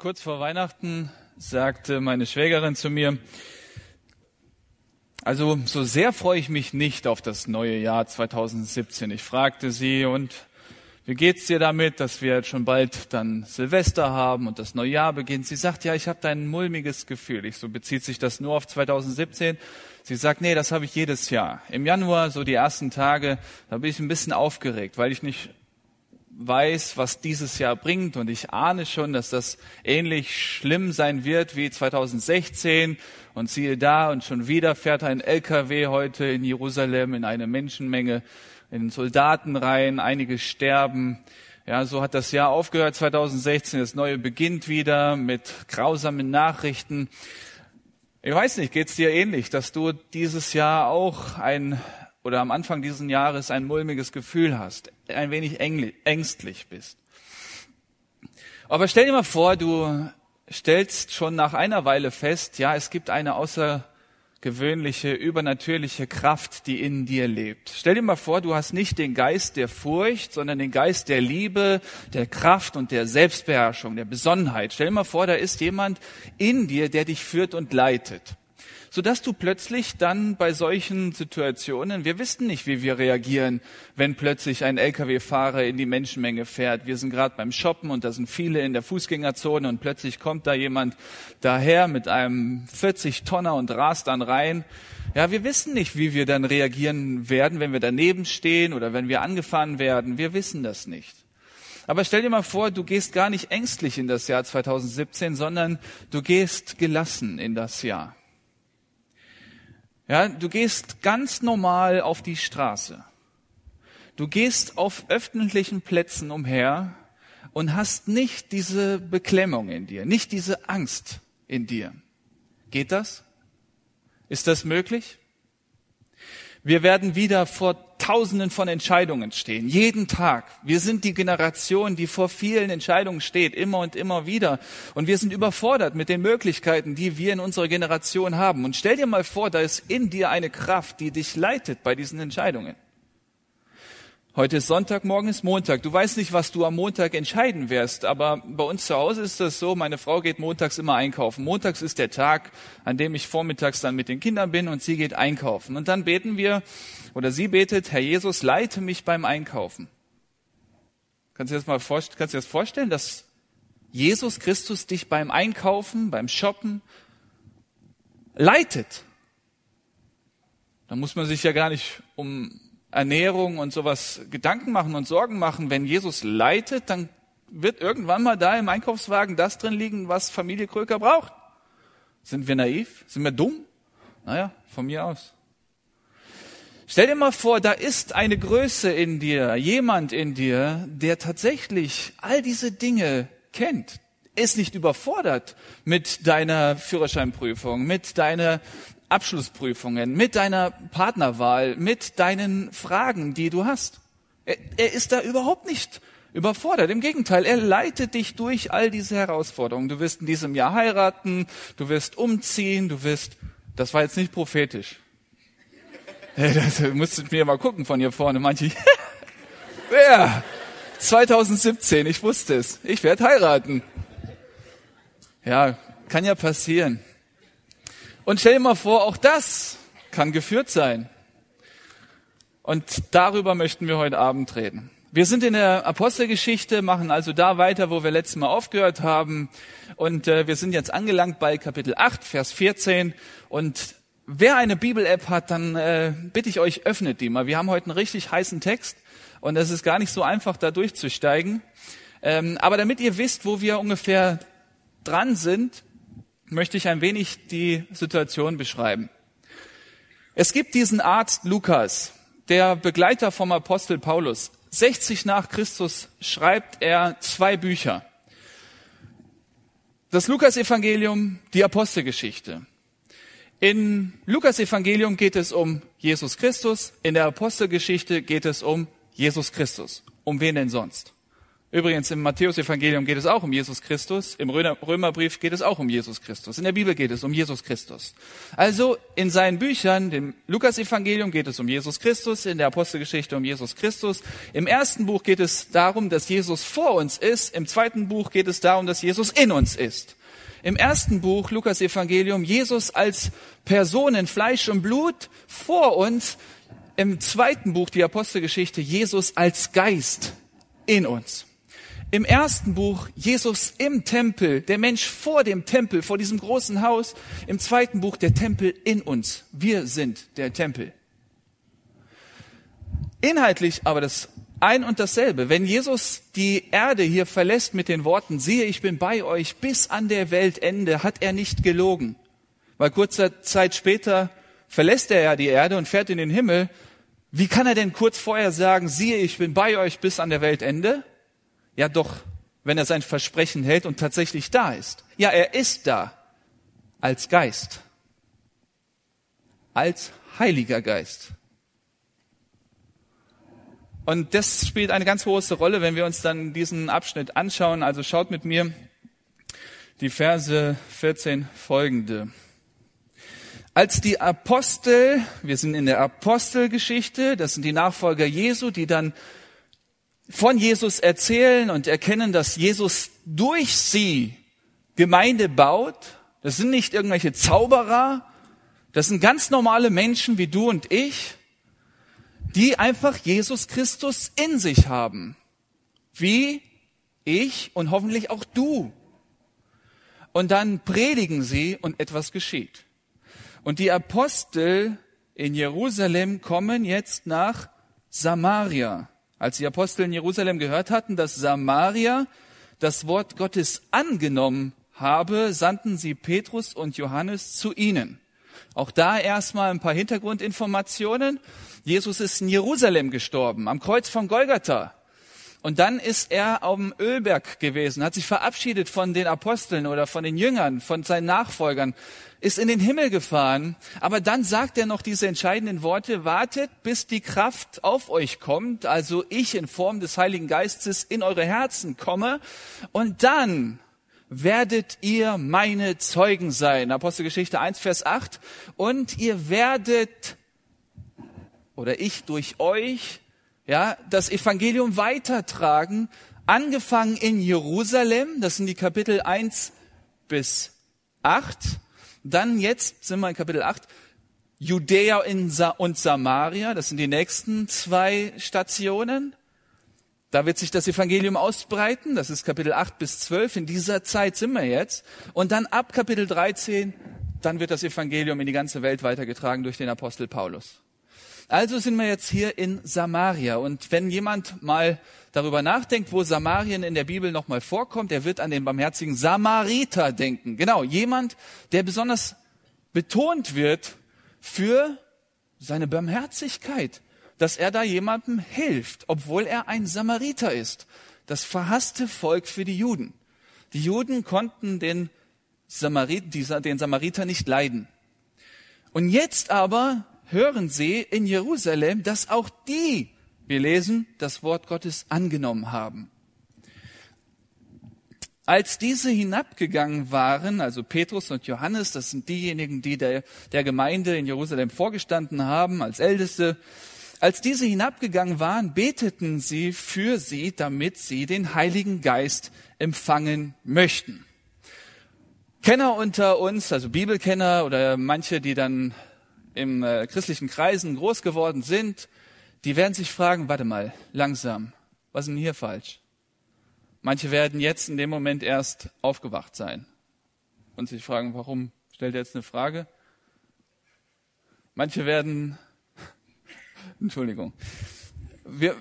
Kurz vor Weihnachten sagte meine Schwägerin zu mir, also so sehr freue ich mich nicht auf das neue Jahr 2017. Ich fragte sie, und wie geht's dir damit, dass wir jetzt schon bald dann Silvester haben und das neue Jahr beginnt? Sie sagt, ja, ich habe da ein mulmiges Gefühl. Ich so bezieht sich das nur auf 2017. Sie sagt, nee, das habe ich jedes Jahr. Im Januar, so die ersten Tage, da bin ich ein bisschen aufgeregt, weil ich nicht weiß, was dieses Jahr bringt und ich ahne schon, dass das ähnlich schlimm sein wird wie 2016 und siehe da und schon wieder fährt ein LKW heute in Jerusalem in eine Menschenmenge, in Soldatenreihen, einige sterben. Ja, so hat das Jahr aufgehört 2016, das neue beginnt wieder mit grausamen Nachrichten. Ich weiß nicht, geht's dir ähnlich, dass du dieses Jahr auch ein oder am Anfang dieses Jahres ein mulmiges Gefühl hast, ein wenig ängstlich bist. Aber stell dir mal vor, du stellst schon nach einer Weile fest, ja, es gibt eine außergewöhnliche, übernatürliche Kraft, die in dir lebt. Stell dir mal vor, du hast nicht den Geist der Furcht, sondern den Geist der Liebe, der Kraft und der Selbstbeherrschung, der Besonnenheit. Stell dir mal vor, da ist jemand in dir, der dich führt und leitet sodass du plötzlich dann bei solchen Situationen, wir wissen nicht, wie wir reagieren, wenn plötzlich ein Lkw-Fahrer in die Menschenmenge fährt. Wir sind gerade beim Shoppen und da sind viele in der Fußgängerzone und plötzlich kommt da jemand daher mit einem 40 Tonner und rast dann rein. Ja, wir wissen nicht, wie wir dann reagieren werden, wenn wir daneben stehen oder wenn wir angefahren werden. Wir wissen das nicht. Aber stell dir mal vor, du gehst gar nicht ängstlich in das Jahr 2017, sondern du gehst gelassen in das Jahr. Ja, du gehst ganz normal auf die Straße. Du gehst auf öffentlichen Plätzen umher und hast nicht diese Beklemmung in dir, nicht diese Angst in dir. Geht das? Ist das möglich? Wir werden wieder vor Tausenden von Entscheidungen stehen, jeden Tag. Wir sind die Generation, die vor vielen Entscheidungen steht, immer und immer wieder. Und wir sind überfordert mit den Möglichkeiten, die wir in unserer Generation haben. Und stell dir mal vor, da ist in dir eine Kraft, die dich leitet bei diesen Entscheidungen. Heute ist Sonntag, morgen ist Montag. Du weißt nicht, was du am Montag entscheiden wirst, aber bei uns zu Hause ist das so, meine Frau geht montags immer einkaufen. Montags ist der Tag, an dem ich vormittags dann mit den Kindern bin und sie geht einkaufen. Und dann beten wir, oder sie betet, Herr Jesus, leite mich beim Einkaufen. Kannst du dir das mal vorstellen, kannst du dir das vorstellen, dass Jesus Christus dich beim Einkaufen, beim Shoppen leitet? Da muss man sich ja gar nicht um Ernährung und sowas Gedanken machen und Sorgen machen. Wenn Jesus leitet, dann wird irgendwann mal da im Einkaufswagen das drin liegen, was Familie Kröker braucht. Sind wir naiv? Sind wir dumm? Naja, von mir aus. Stell dir mal vor, da ist eine Größe in dir, jemand in dir, der tatsächlich all diese Dinge kennt, ist nicht überfordert mit deiner Führerscheinprüfung, mit deiner Abschlussprüfungen, mit deiner Partnerwahl, mit deinen Fragen, die du hast. Er, er ist da überhaupt nicht überfordert. Im Gegenteil, er leitet dich durch all diese Herausforderungen. Du wirst in diesem Jahr heiraten, du wirst umziehen, du wirst, das war jetzt nicht prophetisch. Das musstet mir mal gucken von hier vorne, manche. ja, 2017, ich wusste es. Ich werde heiraten. Ja, kann ja passieren. Und stell dir mal vor, auch das kann geführt sein. Und darüber möchten wir heute Abend reden. Wir sind in der Apostelgeschichte, machen also da weiter, wo wir letztes Mal aufgehört haben. Und äh, wir sind jetzt angelangt bei Kapitel 8, Vers 14. Und wer eine Bibel-App hat, dann äh, bitte ich euch, öffnet die mal. Wir haben heute einen richtig heißen Text und es ist gar nicht so einfach, da durchzusteigen. Ähm, aber damit ihr wisst, wo wir ungefähr dran sind, möchte ich ein wenig die Situation beschreiben. Es gibt diesen Arzt Lukas, der Begleiter vom Apostel Paulus. 60 nach Christus schreibt er zwei Bücher. Das Lukas-Evangelium, die Apostelgeschichte. In Lukas-Evangelium geht es um Jesus Christus, in der Apostelgeschichte geht es um Jesus Christus. Um wen denn sonst? Übrigens, im Matthäusevangelium geht es auch um Jesus Christus, im Römerbrief geht es auch um Jesus Christus, in der Bibel geht es um Jesus Christus. Also in seinen Büchern, dem Lukasevangelium geht es um Jesus Christus, in der Apostelgeschichte um Jesus Christus. Im ersten Buch geht es darum, dass Jesus vor uns ist, im zweiten Buch geht es darum, dass Jesus in uns ist. Im ersten Buch, Lukasevangelium, Jesus als Person in Fleisch und Blut vor uns, im zweiten Buch, die Apostelgeschichte, Jesus als Geist in uns. Im ersten Buch Jesus im Tempel, der Mensch vor dem Tempel, vor diesem großen Haus. Im zweiten Buch der Tempel in uns. Wir sind der Tempel. Inhaltlich aber das ein und dasselbe. Wenn Jesus die Erde hier verlässt mit den Worten, siehe, ich bin bei euch bis an der Weltende, hat er nicht gelogen. Weil kurzer Zeit später verlässt er ja die Erde und fährt in den Himmel. Wie kann er denn kurz vorher sagen, siehe, ich bin bei euch bis an der Weltende? Ja doch, wenn er sein Versprechen hält und tatsächlich da ist. Ja, er ist da als Geist, als Heiliger Geist. Und das spielt eine ganz große Rolle, wenn wir uns dann diesen Abschnitt anschauen. Also schaut mit mir die Verse 14 folgende. Als die Apostel, wir sind in der Apostelgeschichte, das sind die Nachfolger Jesu, die dann von Jesus erzählen und erkennen, dass Jesus durch sie Gemeinde baut. Das sind nicht irgendwelche Zauberer, das sind ganz normale Menschen wie du und ich, die einfach Jesus Christus in sich haben. Wie ich und hoffentlich auch du. Und dann predigen sie und etwas geschieht. Und die Apostel in Jerusalem kommen jetzt nach Samaria. Als die Apostel in Jerusalem gehört hatten, dass Samaria das Wort Gottes angenommen habe, sandten sie Petrus und Johannes zu ihnen. Auch da erstmal ein paar Hintergrundinformationen. Jesus ist in Jerusalem gestorben, am Kreuz von Golgatha. Und dann ist er auf dem Ölberg gewesen, hat sich verabschiedet von den Aposteln oder von den Jüngern, von seinen Nachfolgern, ist in den Himmel gefahren. Aber dann sagt er noch diese entscheidenden Worte, wartet, bis die Kraft auf euch kommt, also ich in Form des Heiligen Geistes in eure Herzen komme. Und dann werdet ihr meine Zeugen sein. Apostelgeschichte 1, Vers 8. Und ihr werdet, oder ich durch euch, ja, das Evangelium weitertragen, angefangen in Jerusalem, das sind die Kapitel 1 bis 8, dann jetzt sind wir in Kapitel 8, Judäa und Samaria, das sind die nächsten zwei Stationen. Da wird sich das Evangelium ausbreiten, das ist Kapitel 8 bis 12, in dieser Zeit sind wir jetzt. Und dann ab Kapitel 13, dann wird das Evangelium in die ganze Welt weitergetragen durch den Apostel Paulus. Also sind wir jetzt hier in Samaria. Und wenn jemand mal darüber nachdenkt, wo Samarien in der Bibel nochmal vorkommt, er wird an den barmherzigen Samariter denken. Genau, jemand, der besonders betont wird für seine Barmherzigkeit, dass er da jemandem hilft, obwohl er ein Samariter ist. Das verhasste Volk für die Juden. Die Juden konnten den, Samarit, den Samariter nicht leiden. Und jetzt aber hören sie in Jerusalem, dass auch die, wir lesen, das Wort Gottes angenommen haben. Als diese hinabgegangen waren, also Petrus und Johannes, das sind diejenigen, die der, der Gemeinde in Jerusalem vorgestanden haben, als Älteste, als diese hinabgegangen waren, beteten sie für sie, damit sie den Heiligen Geist empfangen möchten. Kenner unter uns, also Bibelkenner oder manche, die dann im äh, christlichen Kreisen groß geworden sind, die werden sich fragen, warte mal, langsam, was ist denn hier falsch? Manche werden jetzt in dem Moment erst aufgewacht sein und sich fragen, warum stellt er jetzt eine Frage? Manche werden, Entschuldigung, wir,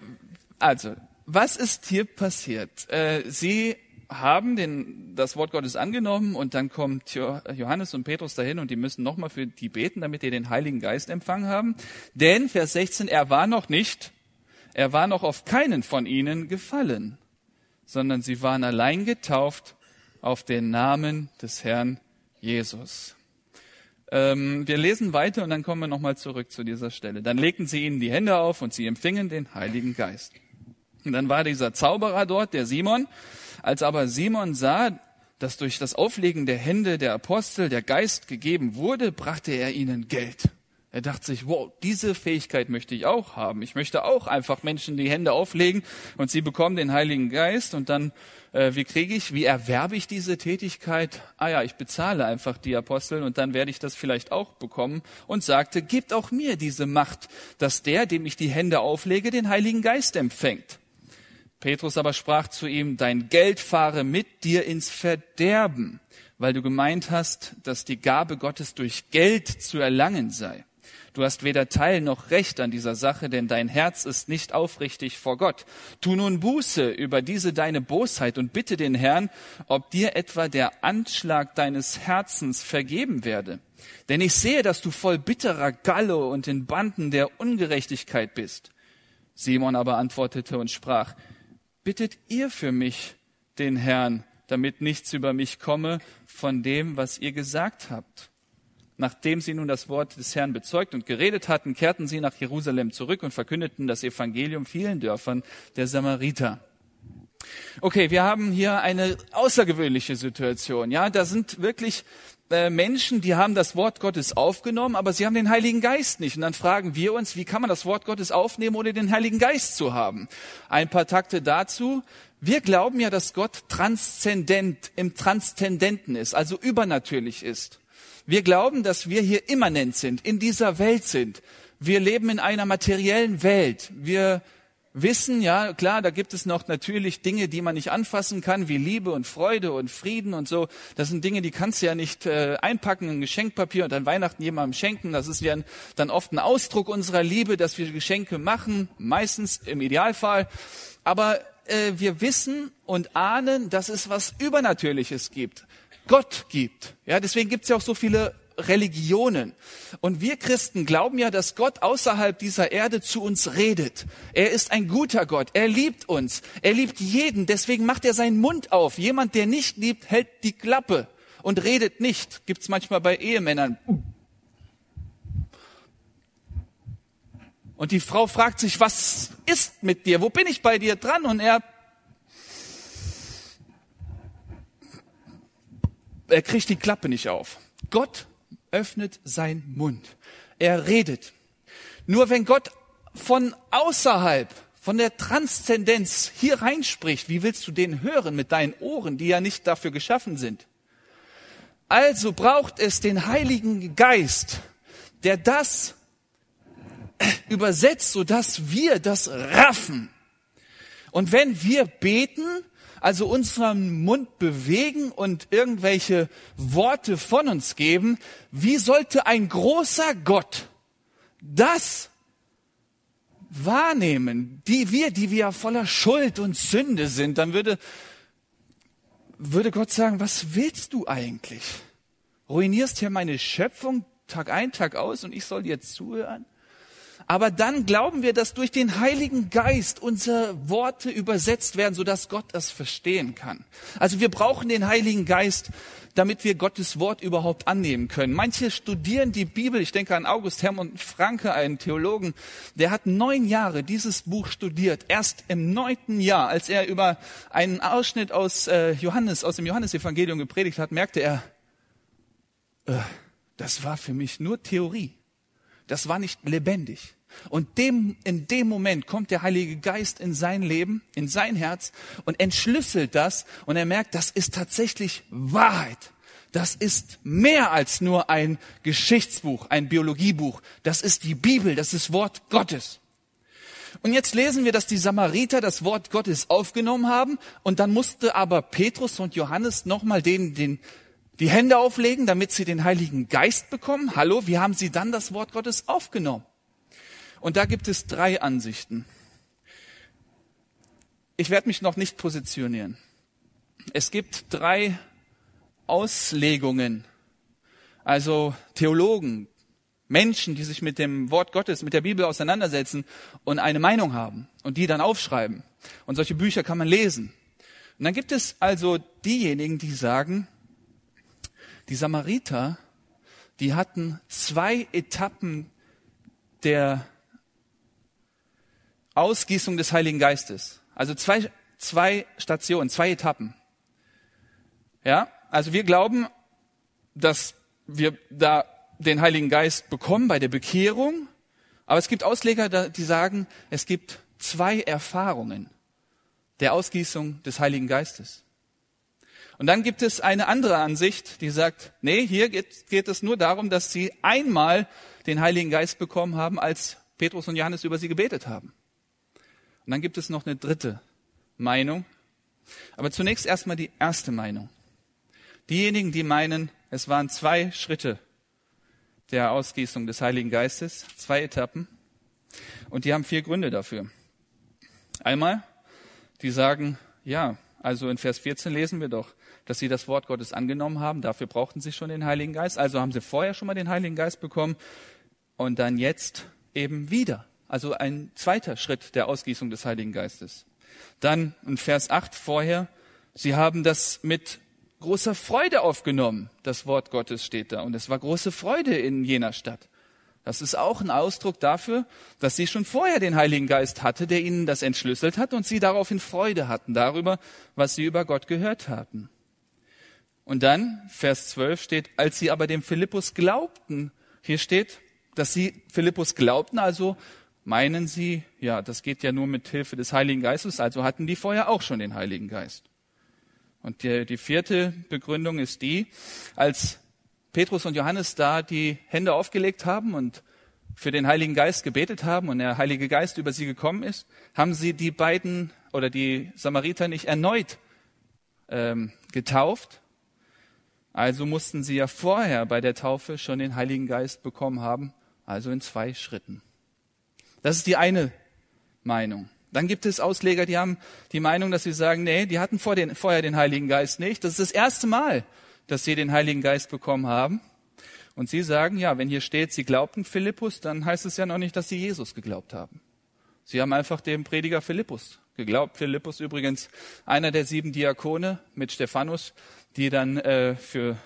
also, was ist hier passiert? Äh, sie haben den, das Wort Gottes angenommen und dann kommt Johannes und Petrus dahin und die müssen nochmal für die beten, damit die den Heiligen Geist empfangen haben. Denn, Vers 16, er war noch nicht, er war noch auf keinen von ihnen gefallen, sondern sie waren allein getauft auf den Namen des Herrn Jesus. Ähm, wir lesen weiter und dann kommen wir nochmal zurück zu dieser Stelle. Dann legten sie ihnen die Hände auf und sie empfingen den Heiligen Geist. Und dann war dieser Zauberer dort, der Simon. Als aber Simon sah, dass durch das Auflegen der Hände der Apostel der Geist gegeben wurde, brachte er ihnen Geld. Er dachte sich, wow, diese Fähigkeit möchte ich auch haben. Ich möchte auch einfach Menschen die Hände auflegen und sie bekommen den Heiligen Geist und dann, äh, wie kriege ich, wie erwerbe ich diese Tätigkeit? Ah ja, ich bezahle einfach die Apostel und dann werde ich das vielleicht auch bekommen und sagte, gebt auch mir diese Macht, dass der, dem ich die Hände auflege, den Heiligen Geist empfängt. Petrus aber sprach zu ihm, dein Geld fahre mit dir ins Verderben, weil du gemeint hast, dass die Gabe Gottes durch Geld zu erlangen sei. Du hast weder Teil noch Recht an dieser Sache, denn dein Herz ist nicht aufrichtig vor Gott. Tu nun Buße über diese deine Bosheit und bitte den Herrn, ob dir etwa der Anschlag deines Herzens vergeben werde. Denn ich sehe, dass du voll bitterer Galle und in Banden der Ungerechtigkeit bist. Simon aber antwortete und sprach, bittet ihr für mich den Herrn, damit nichts über mich komme von dem, was ihr gesagt habt. Nachdem sie nun das Wort des Herrn bezeugt und geredet hatten, kehrten sie nach Jerusalem zurück und verkündeten das Evangelium vielen Dörfern der Samariter. Okay, wir haben hier eine außergewöhnliche Situation. Ja, da sind wirklich äh, Menschen, die haben das Wort Gottes aufgenommen, aber sie haben den Heiligen Geist nicht. Und dann fragen wir uns, wie kann man das Wort Gottes aufnehmen, ohne den Heiligen Geist zu haben? Ein paar Takte dazu. Wir glauben ja, dass Gott transzendent, im Transzendenten ist, also übernatürlich ist. Wir glauben, dass wir hier immanent sind, in dieser Welt sind. Wir leben in einer materiellen Welt. Wir wissen, ja klar, da gibt es noch natürlich Dinge, die man nicht anfassen kann, wie Liebe und Freude und Frieden und so. Das sind Dinge, die kannst du ja nicht äh, einpacken in Geschenkpapier und an Weihnachten jemandem schenken. Das ist ja dann oft ein Ausdruck unserer Liebe, dass wir Geschenke machen, meistens im Idealfall. Aber äh, wir wissen und ahnen, dass es was Übernatürliches gibt. Gott gibt. Ja, deswegen gibt es ja auch so viele Religionen. Und wir Christen glauben ja, dass Gott außerhalb dieser Erde zu uns redet. Er ist ein guter Gott. Er liebt uns. Er liebt jeden. Deswegen macht er seinen Mund auf. Jemand, der nicht liebt, hält die Klappe und redet nicht. Gibt's manchmal bei Ehemännern. Und die Frau fragt sich, was ist mit dir? Wo bin ich bei dir dran? Und er, er kriegt die Klappe nicht auf. Gott öffnet sein Mund. Er redet. Nur wenn Gott von außerhalb, von der Transzendenz hier reinspricht, wie willst du den hören mit deinen Ohren, die ja nicht dafür geschaffen sind? Also braucht es den Heiligen Geist, der das übersetzt, sodass wir das raffen. Und wenn wir beten, also unseren Mund bewegen und irgendwelche Worte von uns geben, wie sollte ein großer Gott das wahrnehmen, die wir, die wir voller Schuld und Sünde sind, dann würde, würde Gott sagen, was willst du eigentlich? Ruinierst hier meine Schöpfung Tag ein, Tag aus und ich soll dir zuhören? Aber dann glauben wir, dass durch den Heiligen Geist unsere Worte übersetzt werden, sodass Gott das verstehen kann. Also wir brauchen den Heiligen Geist, damit wir Gottes Wort überhaupt annehmen können. Manche studieren die Bibel. Ich denke an August Hermann Franke, einen Theologen. Der hat neun Jahre dieses Buch studiert. Erst im neunten Jahr, als er über einen Ausschnitt aus äh, Johannes, aus dem Johannesevangelium gepredigt hat, merkte er, äh, das war für mich nur Theorie. Das war nicht lebendig. Und dem, in dem Moment kommt der Heilige Geist in sein Leben, in sein Herz und entschlüsselt das und er merkt, das ist tatsächlich Wahrheit. Das ist mehr als nur ein Geschichtsbuch, ein Biologiebuch. Das ist die Bibel, das ist Wort Gottes. Und jetzt lesen wir, dass die Samariter das Wort Gottes aufgenommen haben und dann musste aber Petrus und Johannes nochmal denen den, die Hände auflegen, damit sie den Heiligen Geist bekommen. Hallo, wie haben sie dann das Wort Gottes aufgenommen? Und da gibt es drei Ansichten. Ich werde mich noch nicht positionieren. Es gibt drei Auslegungen, also Theologen, Menschen, die sich mit dem Wort Gottes, mit der Bibel auseinandersetzen und eine Meinung haben und die dann aufschreiben. Und solche Bücher kann man lesen. Und dann gibt es also diejenigen, die sagen, die Samariter, die hatten zwei Etappen der Ausgießung des Heiligen Geistes. Also zwei, zwei Stationen, zwei Etappen. Ja, also wir glauben, dass wir da den Heiligen Geist bekommen bei der Bekehrung. Aber es gibt Ausleger, die sagen, es gibt zwei Erfahrungen der Ausgießung des Heiligen Geistes. Und dann gibt es eine andere Ansicht, die sagt, nee, hier geht, geht es nur darum, dass sie einmal den Heiligen Geist bekommen haben, als Petrus und Johannes über sie gebetet haben. Und dann gibt es noch eine dritte Meinung. Aber zunächst erstmal die erste Meinung. Diejenigen, die meinen, es waren zwei Schritte der Ausgießung des Heiligen Geistes, zwei Etappen. Und die haben vier Gründe dafür. Einmal, die sagen, ja, also in Vers 14 lesen wir doch, dass sie das Wort Gottes angenommen haben. Dafür brauchten sie schon den Heiligen Geist. Also haben sie vorher schon mal den Heiligen Geist bekommen und dann jetzt eben wieder. Also ein zweiter Schritt der Ausgießung des Heiligen Geistes. Dann in Vers 8 vorher, sie haben das mit großer Freude aufgenommen. Das Wort Gottes steht da. Und es war große Freude in jener Stadt. Das ist auch ein Ausdruck dafür, dass sie schon vorher den Heiligen Geist hatte, der ihnen das entschlüsselt hat und sie daraufhin Freude hatten darüber, was sie über Gott gehört hatten. Und dann, Vers 12 steht, als sie aber dem Philippus glaubten, hier steht, dass sie Philippus glaubten, also meinen sie, ja, das geht ja nur mit Hilfe des Heiligen Geistes, also hatten die vorher auch schon den Heiligen Geist. Und die, die vierte Begründung ist die, als Petrus und Johannes da die Hände aufgelegt haben und für den Heiligen Geist gebetet haben und der Heilige Geist über sie gekommen ist, haben sie die beiden oder die Samariter nicht erneut ähm, getauft. Also mussten sie ja vorher bei der Taufe schon den Heiligen Geist bekommen haben, also in zwei Schritten. Das ist die eine Meinung. Dann gibt es Ausleger, die haben die Meinung, dass sie sagen, nee, die hatten vor den, vorher den Heiligen Geist nicht. Das ist das erste Mal, dass sie den Heiligen Geist bekommen haben. Und sie sagen, ja, wenn hier steht, sie glaubten Philippus, dann heißt es ja noch nicht, dass sie Jesus geglaubt haben. Sie haben einfach dem Prediger Philippus geglaubt. Philippus übrigens einer der sieben Diakone mit Stephanus, die dann äh, für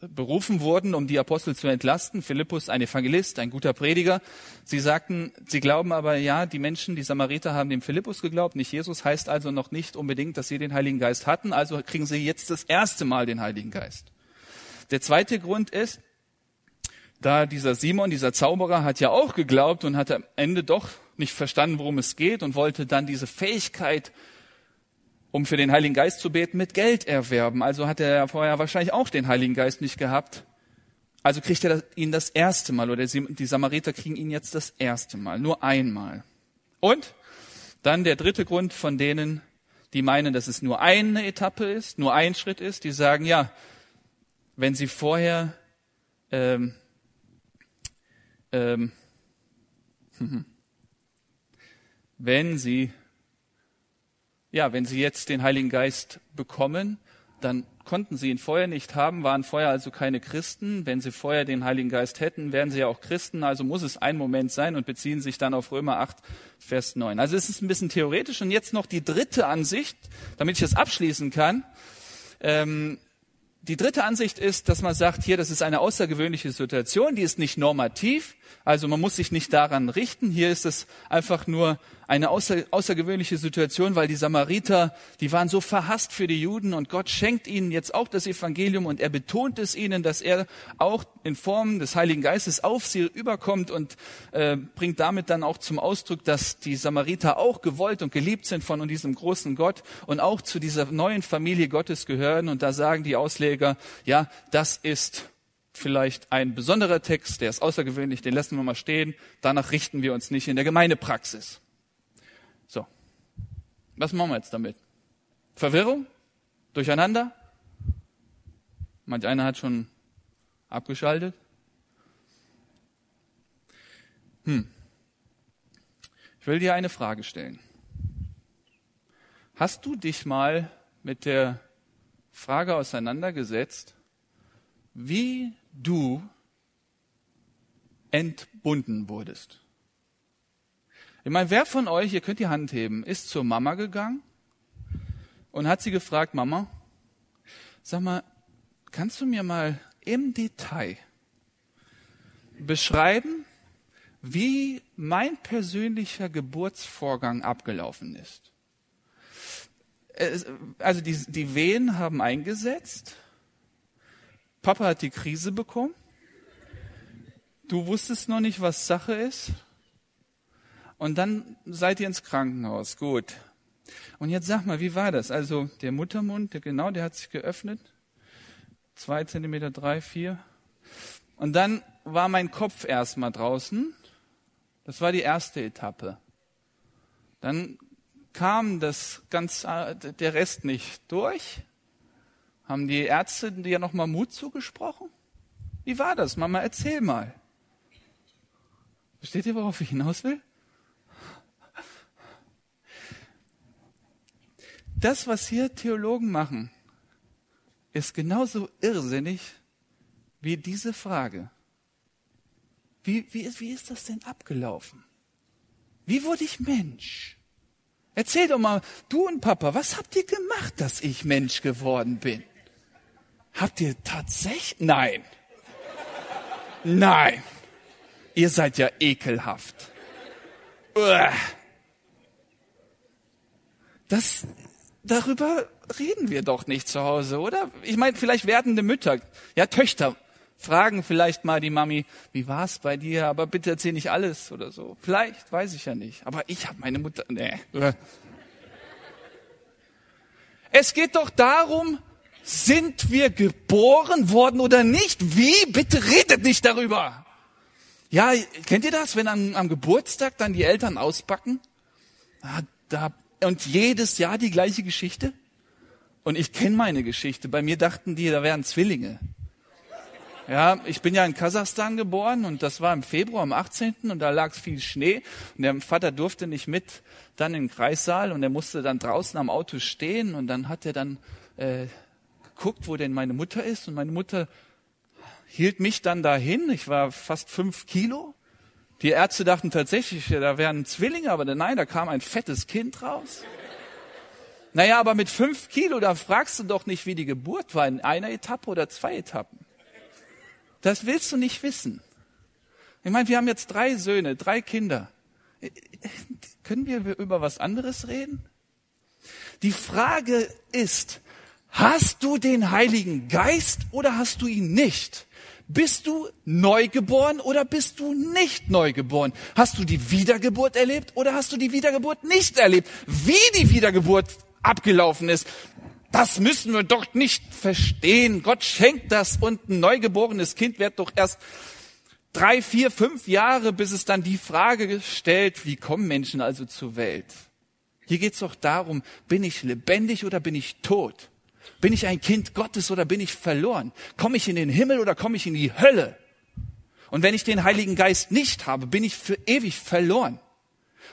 berufen wurden, um die Apostel zu entlasten. Philippus, ein Evangelist, ein guter Prediger. Sie sagten, sie glauben aber, ja, die Menschen, die Samariter haben dem Philippus geglaubt, nicht Jesus, heißt also noch nicht unbedingt, dass sie den Heiligen Geist hatten, also kriegen sie jetzt das erste Mal den Heiligen Geist. Der zweite Grund ist, da dieser Simon, dieser Zauberer, hat ja auch geglaubt und hat am Ende doch nicht verstanden, worum es geht und wollte dann diese Fähigkeit um für den Heiligen Geist zu beten, mit Geld erwerben. Also hat er vorher wahrscheinlich auch den Heiligen Geist nicht gehabt. Also kriegt er ihn das erste Mal oder die Samariter kriegen ihn jetzt das erste Mal, nur einmal. Und dann der dritte Grund von denen, die meinen, dass es nur eine Etappe ist, nur ein Schritt ist, die sagen, ja, wenn sie vorher ähm, ähm, wenn sie ja, wenn sie jetzt den Heiligen Geist bekommen, dann konnten sie ihn vorher nicht haben, waren vorher also keine Christen. Wenn sie vorher den Heiligen Geist hätten, wären sie ja auch Christen. Also muss es ein Moment sein und beziehen sich dann auf Römer 8, Vers 9. Also es ist ein bisschen theoretisch. Und jetzt noch die dritte Ansicht, damit ich das abschließen kann. Ähm, die dritte Ansicht ist, dass man sagt, hier, das ist eine außergewöhnliche Situation, die ist nicht normativ, also man muss sich nicht daran richten. Hier ist es einfach nur eine außer, außergewöhnliche Situation, weil die Samariter, die waren so verhasst für die Juden und Gott schenkt ihnen jetzt auch das Evangelium und er betont es ihnen, dass er auch in Form des Heiligen Geistes auf sie überkommt und äh, bringt damit dann auch zum Ausdruck, dass die Samariter auch gewollt und geliebt sind von diesem großen Gott und auch zu dieser neuen Familie Gottes gehören. Und da sagen die Ausleger, ja, das ist vielleicht ein besonderer Text, der ist außergewöhnlich, den lassen wir mal stehen. Danach richten wir uns nicht in der Gemeindepraxis. Was machen wir jetzt damit? Verwirrung? Durcheinander? Manch einer hat schon abgeschaltet. Hm. Ich will dir eine Frage stellen. Hast du dich mal mit der Frage auseinandergesetzt, wie du entbunden wurdest. Ich meine, wer von euch, ihr könnt die Hand heben, ist zur Mama gegangen und hat sie gefragt, Mama, sag mal, kannst du mir mal im Detail beschreiben, wie mein persönlicher Geburtsvorgang abgelaufen ist? also die, die Wehen haben eingesetzt. Papa hat die Krise bekommen. Du wusstest noch nicht, was Sache ist. Und dann seid ihr ins Krankenhaus. Gut. Und jetzt sag mal, wie war das? Also der Muttermund, der, genau, der hat sich geöffnet. Zwei Zentimeter, drei, vier. Und dann war mein Kopf erstmal draußen. Das war die erste Etappe. Dann kam das ganz, der Rest nicht durch. Haben die Ärzte dir nochmal Mut zugesprochen? Wie war das? Mama, erzähl mal. Versteht ihr, worauf ich hinaus will? Das, was hier Theologen machen, ist genauso irrsinnig wie diese Frage. Wie, wie, wie ist das denn abgelaufen? Wie wurde ich Mensch? Erzähl doch mal, du und Papa, was habt ihr gemacht, dass ich Mensch geworden bin? Habt ihr tatsächlich? Nein. Nein. Ihr seid ja ekelhaft. Das, darüber reden wir doch nicht zu Hause, oder? Ich meine, vielleicht werdende Mütter, ja Töchter, fragen vielleicht mal die Mami, wie war's bei dir? Aber bitte erzähl nicht alles oder so. Vielleicht, weiß ich ja nicht. Aber ich habe meine Mutter. Nee. Es geht doch darum, sind wir geboren worden oder nicht? Wie? Bitte redet nicht darüber. Ja, kennt ihr das, wenn am, am Geburtstag dann die Eltern auspacken? Ah, da, und jedes Jahr die gleiche Geschichte? Und ich kenne meine Geschichte. Bei mir dachten die, da wären Zwillinge. Ja, ich bin ja in Kasachstan geboren und das war im Februar, am 18. und da lag viel Schnee und der Vater durfte nicht mit dann im Kreissaal und er musste dann draußen am Auto stehen und dann hat er dann äh, geguckt, wo denn meine Mutter ist und meine Mutter hielt mich dann dahin. Ich war fast fünf Kilo. Die Ärzte dachten tatsächlich, da wären Zwillinge, aber nein, da kam ein fettes Kind raus. Naja, aber mit fünf Kilo, da fragst du doch nicht, wie die Geburt war, in einer Etappe oder zwei Etappen. Das willst du nicht wissen. Ich meine, wir haben jetzt drei Söhne, drei Kinder. Können wir über was anderes reden? Die Frage ist, hast du den Heiligen Geist oder hast du ihn nicht? Bist du neugeboren oder bist du nicht neugeboren? Hast du die Wiedergeburt erlebt oder hast du die Wiedergeburt nicht erlebt? Wie die Wiedergeburt abgelaufen ist, das müssen wir doch nicht verstehen. Gott schenkt das und ein neugeborenes Kind wird doch erst drei, vier, fünf Jahre, bis es dann die Frage stellt, wie kommen Menschen also zur Welt? Hier geht's doch darum, bin ich lebendig oder bin ich tot? Bin ich ein Kind Gottes oder bin ich verloren? Komme ich in den Himmel oder komme ich in die Hölle? Und wenn ich den Heiligen Geist nicht habe, bin ich für ewig verloren.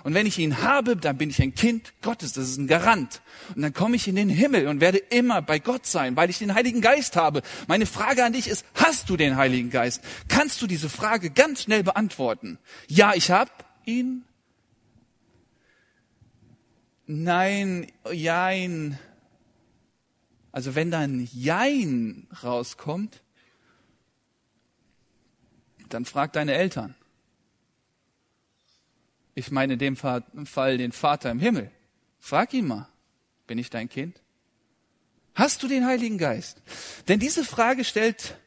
Und wenn ich ihn habe, dann bin ich ein Kind Gottes. Das ist ein Garant. Und dann komme ich in den Himmel und werde immer bei Gott sein, weil ich den Heiligen Geist habe. Meine Frage an dich ist, hast du den Heiligen Geist? Kannst du diese Frage ganz schnell beantworten? Ja, ich habe ihn. Nein, jein. Also wenn da ein Jein rauskommt, dann frag deine Eltern. Ich meine in dem Fall den Vater im Himmel. Frag ihn mal, bin ich dein Kind? Hast du den Heiligen Geist? Denn diese Frage stellt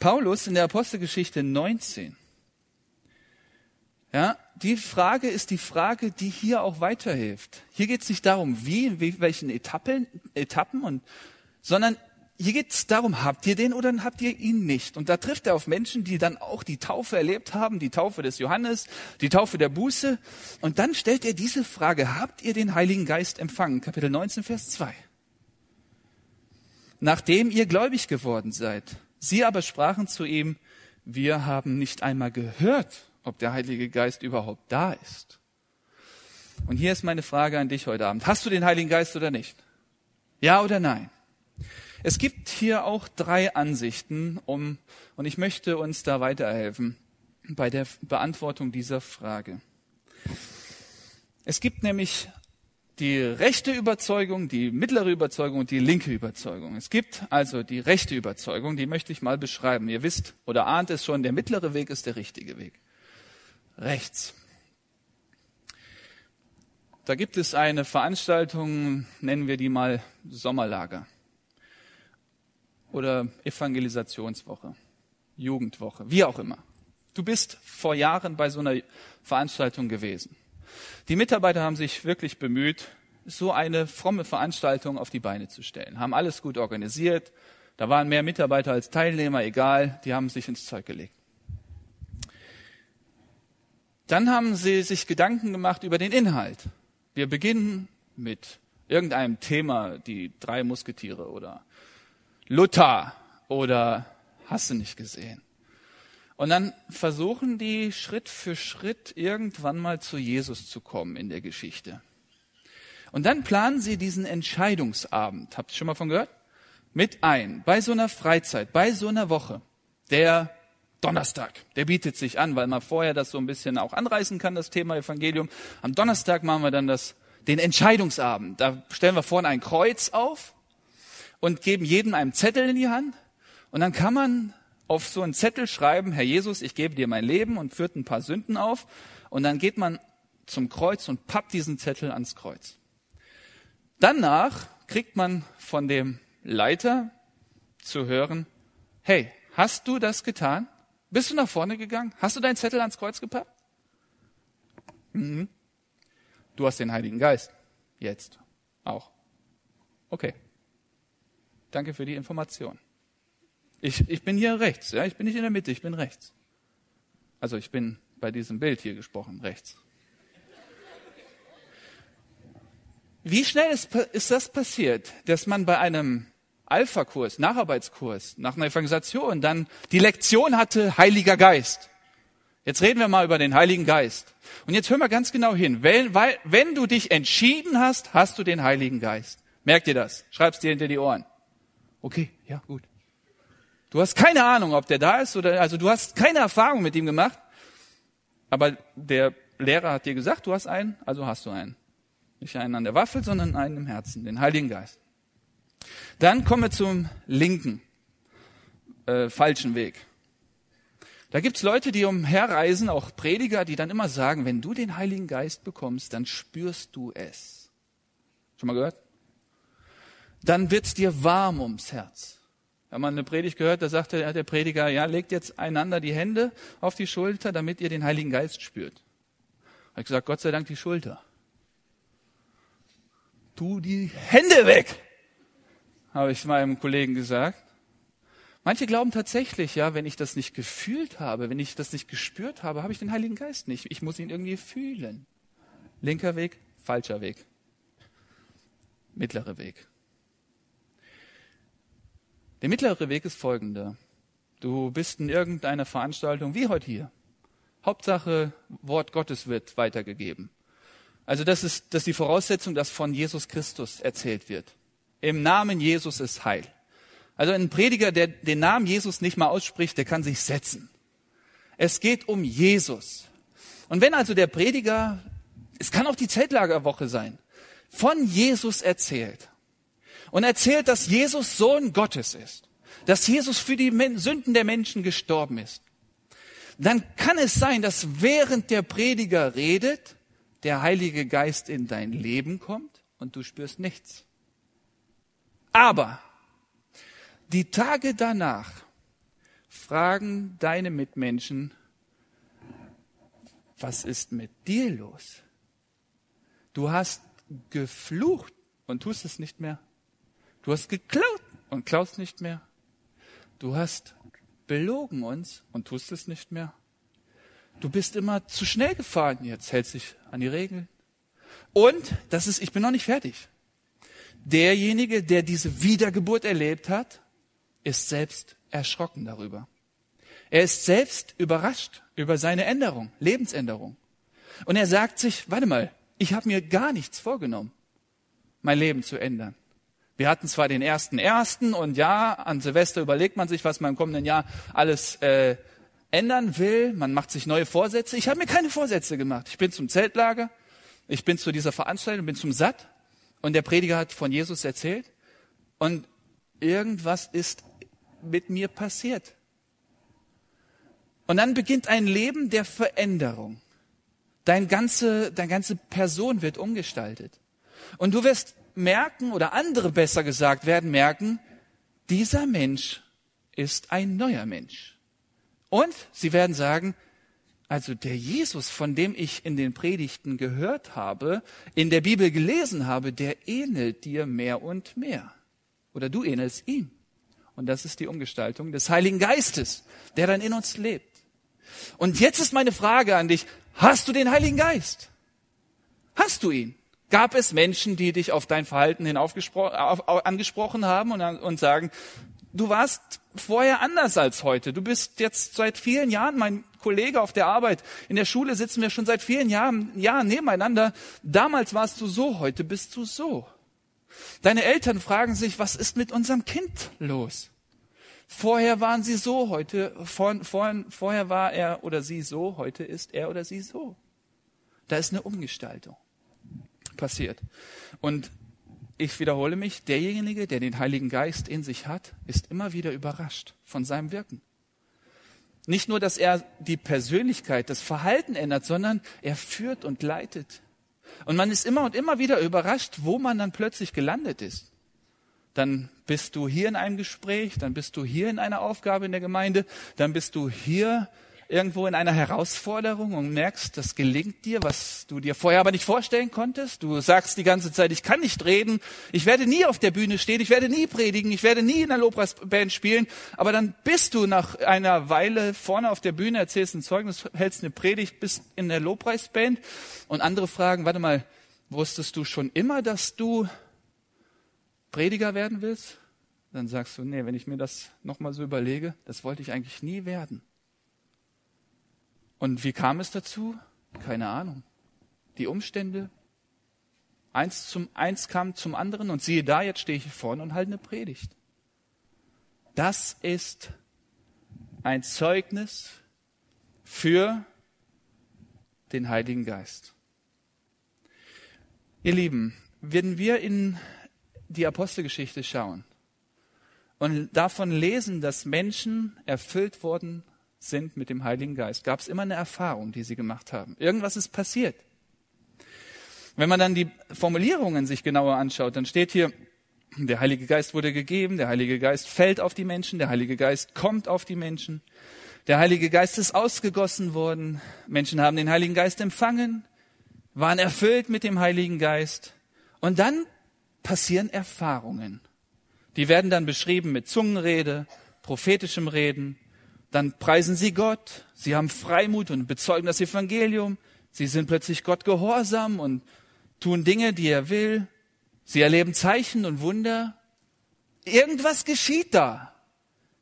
Paulus in der Apostelgeschichte 19. Ja, die Frage ist die Frage, die hier auch weiterhilft. Hier geht es nicht darum, wie, in welchen Etappen, Etappen und, sondern hier geht es darum, habt ihr den oder habt ihr ihn nicht? Und da trifft er auf Menschen, die dann auch die Taufe erlebt haben, die Taufe des Johannes, die Taufe der Buße. Und dann stellt er diese Frage, habt ihr den Heiligen Geist empfangen? Kapitel 19, Vers 2. Nachdem ihr gläubig geworden seid. Sie aber sprachen zu ihm, wir haben nicht einmal gehört, ob der Heilige Geist überhaupt da ist. Und hier ist meine Frage an dich heute Abend. Hast du den Heiligen Geist oder nicht? Ja oder nein? Es gibt hier auch drei Ansichten, um, und ich möchte uns da weiterhelfen bei der Beantwortung dieser Frage. Es gibt nämlich die rechte Überzeugung, die mittlere Überzeugung und die linke Überzeugung. Es gibt also die rechte Überzeugung, die möchte ich mal beschreiben. Ihr wisst oder ahnt es schon, der mittlere Weg ist der richtige Weg rechts. Da gibt es eine Veranstaltung, nennen wir die mal Sommerlager oder Evangelisationswoche, Jugendwoche, wie auch immer. Du bist vor Jahren bei so einer Veranstaltung gewesen. Die Mitarbeiter haben sich wirklich bemüht, so eine fromme Veranstaltung auf die Beine zu stellen, haben alles gut organisiert. Da waren mehr Mitarbeiter als Teilnehmer, egal, die haben sich ins Zeug gelegt. Dann haben sie sich Gedanken gemacht über den Inhalt. Wir beginnen mit irgendeinem Thema, die drei Musketiere oder Luther oder hast du nicht gesehen. Und dann versuchen die Schritt für Schritt irgendwann mal zu Jesus zu kommen in der Geschichte. Und dann planen sie diesen Entscheidungsabend, habt ihr schon mal von gehört? Mit ein, bei so einer Freizeit, bei so einer Woche. Der Donnerstag, der bietet sich an, weil man vorher das so ein bisschen auch anreißen kann, das Thema Evangelium. Am Donnerstag machen wir dann das, den Entscheidungsabend. Da stellen wir vorne ein Kreuz auf und geben jedem einen Zettel in die Hand. Und dann kann man auf so einen Zettel schreiben, Herr Jesus, ich gebe dir mein Leben und führt ein paar Sünden auf. Und dann geht man zum Kreuz und pappt diesen Zettel ans Kreuz. Danach kriegt man von dem Leiter zu hören, hey, hast du das getan? Bist du nach vorne gegangen? Hast du deinen Zettel ans Kreuz gepappt? Mhm. Du hast den Heiligen Geist. Jetzt. Auch. Okay. Danke für die Information. Ich, ich bin hier rechts, ja, ich bin nicht in der Mitte, ich bin rechts. Also ich bin bei diesem Bild hier gesprochen, rechts. Wie schnell ist, ist das passiert, dass man bei einem Alpha-Kurs, Nacharbeitskurs, nach einer Evangelisation, dann die Lektion hatte Heiliger Geist. Jetzt reden wir mal über den Heiligen Geist. Und jetzt hör mal ganz genau hin. Wenn, weil, wenn du dich entschieden hast, hast du den Heiligen Geist. Merkt ihr das? Schreib's dir hinter die Ohren. Okay, ja, gut. Du hast keine Ahnung, ob der da ist oder, also du hast keine Erfahrung mit ihm gemacht. Aber der Lehrer hat dir gesagt, du hast einen, also hast du einen. Nicht einen an der Waffel, sondern einen im Herzen, den Heiligen Geist. Dann kommen wir zum linken, äh, falschen Weg. Da gibt's Leute, die umherreisen, auch Prediger, die dann immer sagen, wenn du den Heiligen Geist bekommst, dann spürst du es. Schon mal gehört? Dann wird's dir warm ums Herz. Wenn man eine Predigt gehört, da sagte der Prediger, ja, legt jetzt einander die Hände auf die Schulter, damit ihr den Heiligen Geist spürt. Habe ich gesagt, Gott sei Dank die Schulter. Tu die Hände weg! Habe ich meinem Kollegen gesagt. Manche glauben tatsächlich, ja, wenn ich das nicht gefühlt habe, wenn ich das nicht gespürt habe, habe ich den Heiligen Geist nicht. Ich muss ihn irgendwie fühlen. Linker Weg, falscher Weg. Mittlerer Weg. Der mittlere Weg ist folgender. Du bist in irgendeiner Veranstaltung, wie heute hier. Hauptsache, Wort Gottes wird weitergegeben. Also das ist, das ist die Voraussetzung, dass von Jesus Christus erzählt wird. Im Namen Jesus ist Heil. Also ein Prediger, der den Namen Jesus nicht mal ausspricht, der kann sich setzen. Es geht um Jesus. Und wenn also der Prediger, es kann auch die Zeltlagerwoche sein, von Jesus erzählt und erzählt, dass Jesus Sohn Gottes ist, dass Jesus für die Sünden der Menschen gestorben ist, dann kann es sein, dass während der Prediger redet, der Heilige Geist in dein Leben kommt und du spürst nichts. Aber die Tage danach fragen deine Mitmenschen, was ist mit dir los? Du hast geflucht und tust es nicht mehr. Du hast geklaut und klaust nicht mehr. Du hast belogen uns und tust es nicht mehr. Du bist immer zu schnell gefahren, jetzt hältst dich an die Regeln. Und, das ist, ich bin noch nicht fertig derjenige, der diese Wiedergeburt erlebt hat, ist selbst erschrocken darüber. Er ist selbst überrascht über seine Änderung, Lebensänderung. Und er sagt sich, warte mal, ich habe mir gar nichts vorgenommen, mein Leben zu ändern. Wir hatten zwar den ersten ersten und ja, an Silvester überlegt man sich, was man im kommenden Jahr alles äh, ändern will. Man macht sich neue Vorsätze. Ich habe mir keine Vorsätze gemacht. Ich bin zum Zeltlager, ich bin zu dieser Veranstaltung, bin zum Satt und der Prediger hat von Jesus erzählt und irgendwas ist mit mir passiert. Und dann beginnt ein Leben der Veränderung. Dein ganze, deine ganze Person wird umgestaltet. Und du wirst merken, oder andere besser gesagt werden merken, dieser Mensch ist ein neuer Mensch. Und sie werden sagen, also der Jesus, von dem ich in den Predigten gehört habe, in der Bibel gelesen habe, der ähnelt dir mehr und mehr. Oder du ähnelst ihm. Und das ist die Umgestaltung des Heiligen Geistes, der dann in uns lebt. Und jetzt ist meine Frage an dich, hast du den Heiligen Geist? Hast du ihn? Gab es Menschen, die dich auf dein Verhalten hin angesprochen haben und, und sagen, du warst vorher anders als heute. Du bist jetzt seit vielen Jahren mein Kollege auf der Arbeit. In der Schule sitzen wir schon seit vielen Jahren, Jahren nebeneinander. Damals warst du so, heute bist du so. Deine Eltern fragen sich, was ist mit unserem Kind los? Vorher waren sie so, heute, vor, vor, vorher war er oder sie so, heute ist er oder sie so. Da ist eine Umgestaltung passiert. Und ich wiederhole mich, derjenige, der den Heiligen Geist in sich hat, ist immer wieder überrascht von seinem Wirken. Nicht nur, dass er die Persönlichkeit, das Verhalten ändert, sondern er führt und leitet. Und man ist immer und immer wieder überrascht, wo man dann plötzlich gelandet ist. Dann bist du hier in einem Gespräch, dann bist du hier in einer Aufgabe in der Gemeinde, dann bist du hier irgendwo in einer Herausforderung und merkst, das gelingt dir, was du dir vorher aber nicht vorstellen konntest. Du sagst die ganze Zeit, ich kann nicht reden, ich werde nie auf der Bühne stehen, ich werde nie predigen, ich werde nie in der Lobpreisband spielen. Aber dann bist du nach einer Weile vorne auf der Bühne, erzählst ein Zeugnis, hältst eine Predigt, bist in der Lobpreisband und andere fragen, warte mal, wusstest du schon immer, dass du Prediger werden willst? Dann sagst du, nee, wenn ich mir das nochmal so überlege, das wollte ich eigentlich nie werden. Und wie kam es dazu? Keine Ahnung. Die Umstände. Eins, zum, eins kam zum anderen und siehe da, jetzt stehe ich hier vorne und halte eine Predigt. Das ist ein Zeugnis für den Heiligen Geist. Ihr Lieben, wenn wir in die Apostelgeschichte schauen und davon lesen, dass Menschen erfüllt wurden sind mit dem Heiligen Geist, gab es immer eine Erfahrung, die sie gemacht haben. Irgendwas ist passiert. Wenn man dann die Formulierungen sich genauer anschaut, dann steht hier, der Heilige Geist wurde gegeben, der Heilige Geist fällt auf die Menschen, der Heilige Geist kommt auf die Menschen, der Heilige Geist ist ausgegossen worden, Menschen haben den Heiligen Geist empfangen, waren erfüllt mit dem Heiligen Geist und dann passieren Erfahrungen. Die werden dann beschrieben mit Zungenrede, prophetischem Reden, dann preisen sie Gott, sie haben Freimut und bezeugen das Evangelium, sie sind plötzlich Gott gehorsam und tun Dinge, die er will, sie erleben Zeichen und Wunder. Irgendwas geschieht da.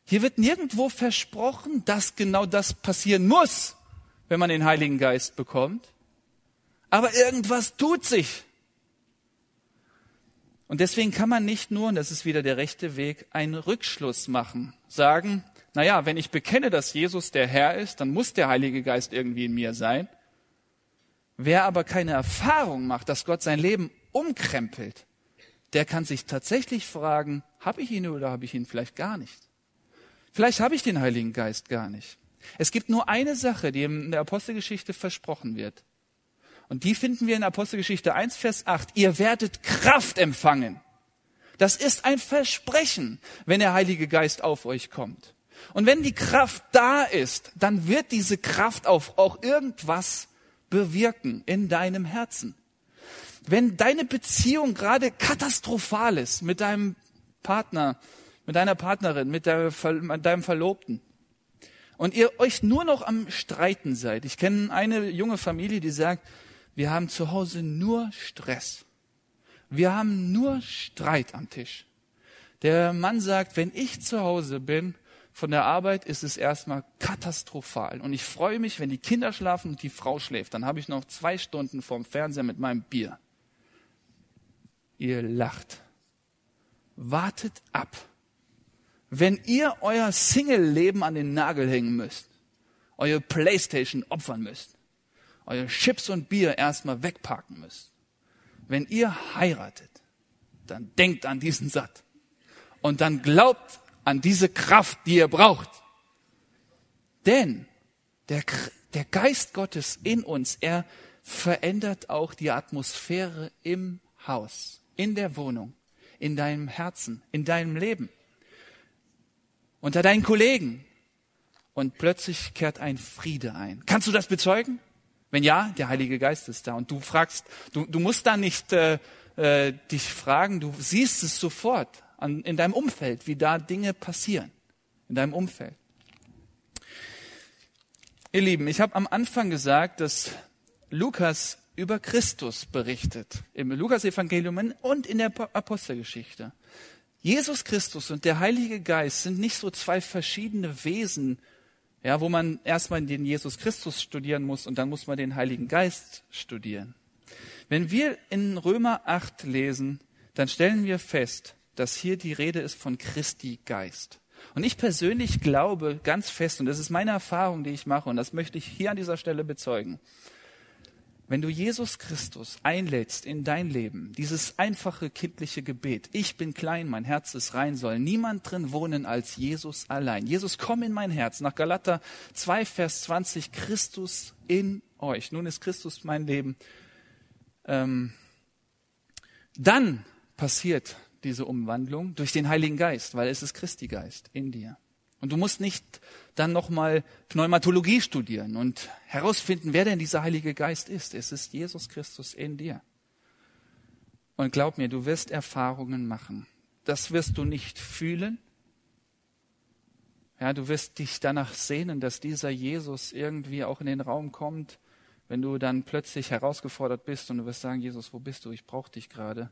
Hier wird nirgendwo versprochen, dass genau das passieren muss, wenn man den Heiligen Geist bekommt. Aber irgendwas tut sich. Und deswegen kann man nicht nur, und das ist wieder der rechte Weg, einen Rückschluss machen, sagen, naja, wenn ich bekenne, dass Jesus der Herr ist, dann muss der Heilige Geist irgendwie in mir sein. Wer aber keine Erfahrung macht, dass Gott sein Leben umkrempelt, der kann sich tatsächlich fragen, habe ich ihn oder habe ich ihn vielleicht gar nicht? Vielleicht habe ich den Heiligen Geist gar nicht. Es gibt nur eine Sache, die in der Apostelgeschichte versprochen wird. Und die finden wir in Apostelgeschichte 1, Vers 8. Ihr werdet Kraft empfangen. Das ist ein Versprechen, wenn der Heilige Geist auf euch kommt. Und wenn die Kraft da ist, dann wird diese Kraft auch, auch irgendwas bewirken in deinem Herzen. Wenn deine Beziehung gerade katastrophal ist mit deinem Partner, mit deiner Partnerin, mit, deinem Verlobten und ihr euch nur noch am Streiten seid. Ich kenne eine junge Familie, die sagt, wir haben zu Hause nur Stress. Wir haben nur Streit am Tisch. Der Mann sagt, wenn ich zu Hause bin, von der Arbeit ist es erstmal katastrophal. Und ich freue mich, wenn die Kinder schlafen und die Frau schläft. Dann habe ich noch zwei Stunden vorm Fernseher mit meinem Bier. Ihr lacht. Wartet ab. Wenn ihr euer Single-Leben an den Nagel hängen müsst, euer Playstation opfern müsst, euer Chips und Bier erstmal wegparken müsst, wenn ihr heiratet, dann denkt an diesen Satz. Und dann glaubt an diese Kraft, die ihr braucht. Denn der, der Geist Gottes in uns, er verändert auch die Atmosphäre im Haus, in der Wohnung, in deinem Herzen, in deinem Leben, unter deinen Kollegen. Und plötzlich kehrt ein Friede ein. Kannst du das bezeugen? Wenn ja, der Heilige Geist ist da. Und du fragst, du, du musst da nicht äh, äh, dich fragen, du siehst es sofort an, in deinem Umfeld, wie da Dinge passieren. In deinem Umfeld. Ihr Lieben, ich habe am Anfang gesagt, dass Lukas über Christus berichtet, im Lukas-Evangelium und in der Apostelgeschichte. Jesus Christus und der Heilige Geist sind nicht so zwei verschiedene Wesen, ja, wo man erstmal den Jesus Christus studieren muss und dann muss man den Heiligen Geist studieren. Wenn wir in Römer 8 lesen, dann stellen wir fest, dass hier die Rede ist von Christi Geist. Und ich persönlich glaube ganz fest, und das ist meine Erfahrung, die ich mache, und das möchte ich hier an dieser Stelle bezeugen, wenn du Jesus Christus einlädst in dein Leben, dieses einfache kindliche Gebet, ich bin klein, mein Herz ist rein, soll niemand drin wohnen als Jesus allein. Jesus, komm in mein Herz. Nach Galater 2, Vers 20, Christus in euch. Nun ist Christus mein Leben. Ähm, dann passiert diese Umwandlung durch den Heiligen Geist, weil es ist Christi Geist in dir. Und du musst nicht dann nochmal Pneumatologie studieren und herausfinden, wer denn dieser Heilige Geist ist. Es ist Jesus Christus in dir. Und glaub mir, du wirst Erfahrungen machen. Das wirst du nicht fühlen. Ja, du wirst dich danach sehnen, dass dieser Jesus irgendwie auch in den Raum kommt, wenn du dann plötzlich herausgefordert bist und du wirst sagen, Jesus, wo bist du? Ich brauche dich gerade.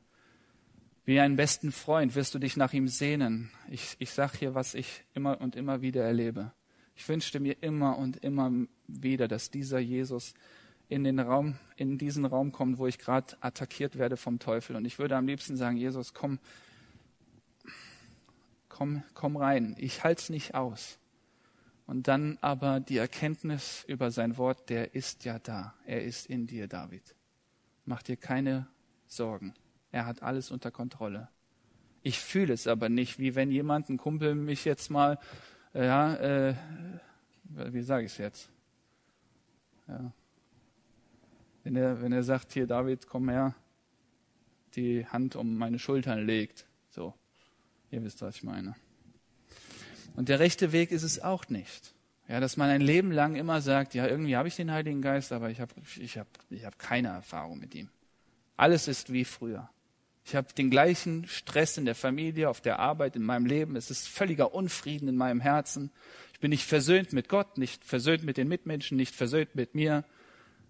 Wie einen besten Freund wirst du dich nach ihm sehnen. Ich, ich sage hier, was ich immer und immer wieder erlebe. Ich wünschte mir immer und immer wieder, dass dieser Jesus in den Raum, in diesen Raum kommt, wo ich gerade attackiert werde vom Teufel. Und ich würde am liebsten sagen, Jesus, komm, komm, komm rein. Ich halte es nicht aus. Und dann aber die Erkenntnis über sein Wort, der ist ja da. Er ist in dir, David. Mach dir keine Sorgen. Er hat alles unter Kontrolle. Ich fühle es aber nicht, wie wenn jemand, ein Kumpel, mich jetzt mal, äh, ja, äh, wie sage ich es jetzt? Ja. Wenn er, wenn er sagt, hier David, komm her, die Hand um meine Schultern legt. So, ihr wisst, was ich meine. Und der rechte Weg ist es auch nicht. Ja, dass man ein Leben lang immer sagt, ja, irgendwie habe ich den Heiligen Geist, aber ich habe ich hab, ich hab keine Erfahrung mit ihm. Alles ist wie früher. Ich habe den gleichen Stress in der Familie, auf der Arbeit, in meinem Leben. Es ist völliger Unfrieden in meinem Herzen. Ich bin nicht versöhnt mit Gott, nicht versöhnt mit den Mitmenschen, nicht versöhnt mit mir.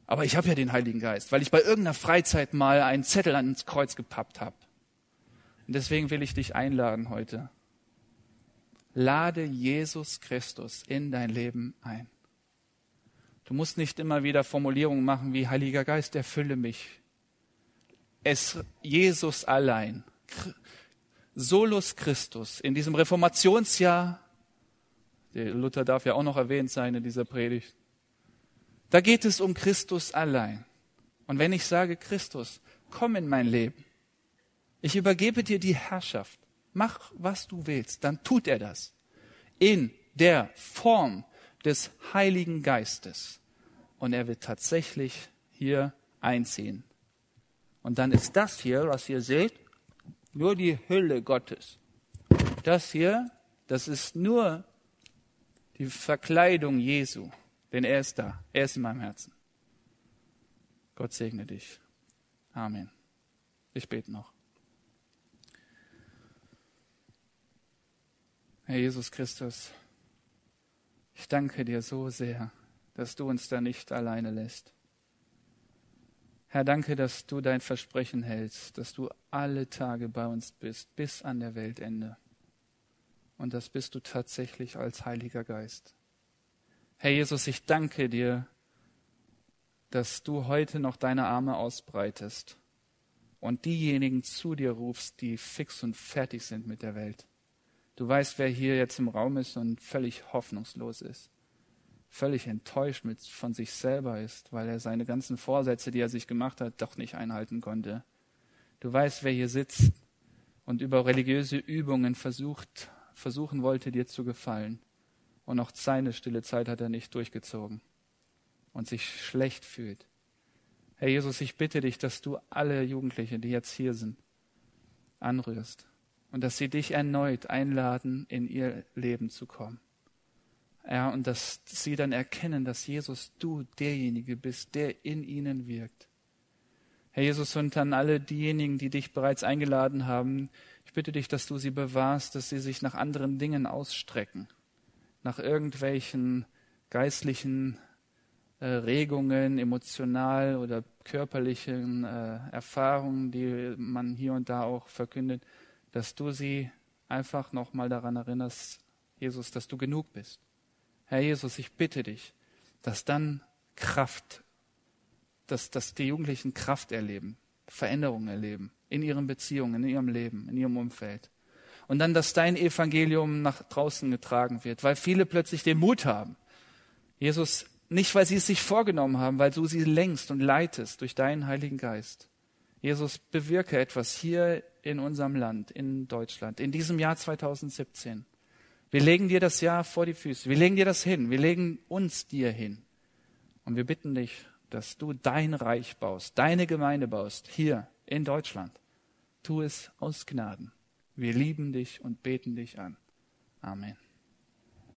Aber ich habe ja den Heiligen Geist, weil ich bei irgendeiner Freizeit mal einen Zettel ans Kreuz gepappt habe. Und deswegen will ich dich einladen heute. Lade Jesus Christus in dein Leben ein. Du musst nicht immer wieder Formulierungen machen wie Heiliger Geist, erfülle mich es Jesus allein, Solus Christus, in diesem Reformationsjahr, der Luther darf ja auch noch erwähnt sein in dieser Predigt, da geht es um Christus allein. Und wenn ich sage, Christus, komm in mein Leben, ich übergebe dir die Herrschaft, mach, was du willst, dann tut er das. In der Form des Heiligen Geistes. Und er wird tatsächlich hier einziehen. Und dann ist das hier, was ihr seht, nur die Hülle Gottes. Das hier, das ist nur die Verkleidung Jesu, denn er ist da, er ist in meinem Herzen. Gott segne dich. Amen. Ich bete noch. Herr Jesus Christus, ich danke dir so sehr, dass du uns da nicht alleine lässt. Herr, danke, dass du dein Versprechen hältst, dass du alle Tage bei uns bist, bis an der Weltende. Und das bist du tatsächlich als Heiliger Geist. Herr Jesus, ich danke dir, dass du heute noch deine Arme ausbreitest und diejenigen zu dir rufst, die fix und fertig sind mit der Welt. Du weißt, wer hier jetzt im Raum ist und völlig hoffnungslos ist völlig enttäuscht mit, von sich selber ist, weil er seine ganzen Vorsätze, die er sich gemacht hat, doch nicht einhalten konnte. Du weißt, wer hier sitzt und über religiöse Übungen versucht, versuchen wollte, dir zu gefallen. Und auch seine stille Zeit hat er nicht durchgezogen und sich schlecht fühlt. Herr Jesus, ich bitte dich, dass du alle Jugendliche, die jetzt hier sind, anrührst und dass sie dich erneut einladen, in ihr Leben zu kommen. Ja, und dass sie dann erkennen, dass Jesus, du derjenige bist, der in ihnen wirkt. Herr Jesus, und an alle diejenigen, die dich bereits eingeladen haben, ich bitte dich, dass du sie bewahrst, dass sie sich nach anderen Dingen ausstrecken, nach irgendwelchen geistlichen äh, Regungen, emotional oder körperlichen äh, Erfahrungen, die man hier und da auch verkündet, dass du sie einfach nochmal daran erinnerst, Jesus, dass du genug bist. Herr Jesus, ich bitte dich, dass dann Kraft, dass, dass die Jugendlichen Kraft erleben, Veränderungen erleben in ihren Beziehungen, in ihrem Leben, in ihrem Umfeld. Und dann, dass dein Evangelium nach draußen getragen wird, weil viele plötzlich den Mut haben. Jesus, nicht weil sie es sich vorgenommen haben, weil du sie längst und leitest durch deinen Heiligen Geist. Jesus, bewirke etwas hier in unserem Land, in Deutschland, in diesem Jahr 2017. Wir legen dir das Jahr vor die Füße. Wir legen dir das hin. Wir legen uns dir hin. Und wir bitten dich, dass du dein Reich baust, deine Gemeinde baust, hier in Deutschland. Tu es aus Gnaden. Wir lieben dich und beten dich an. Amen.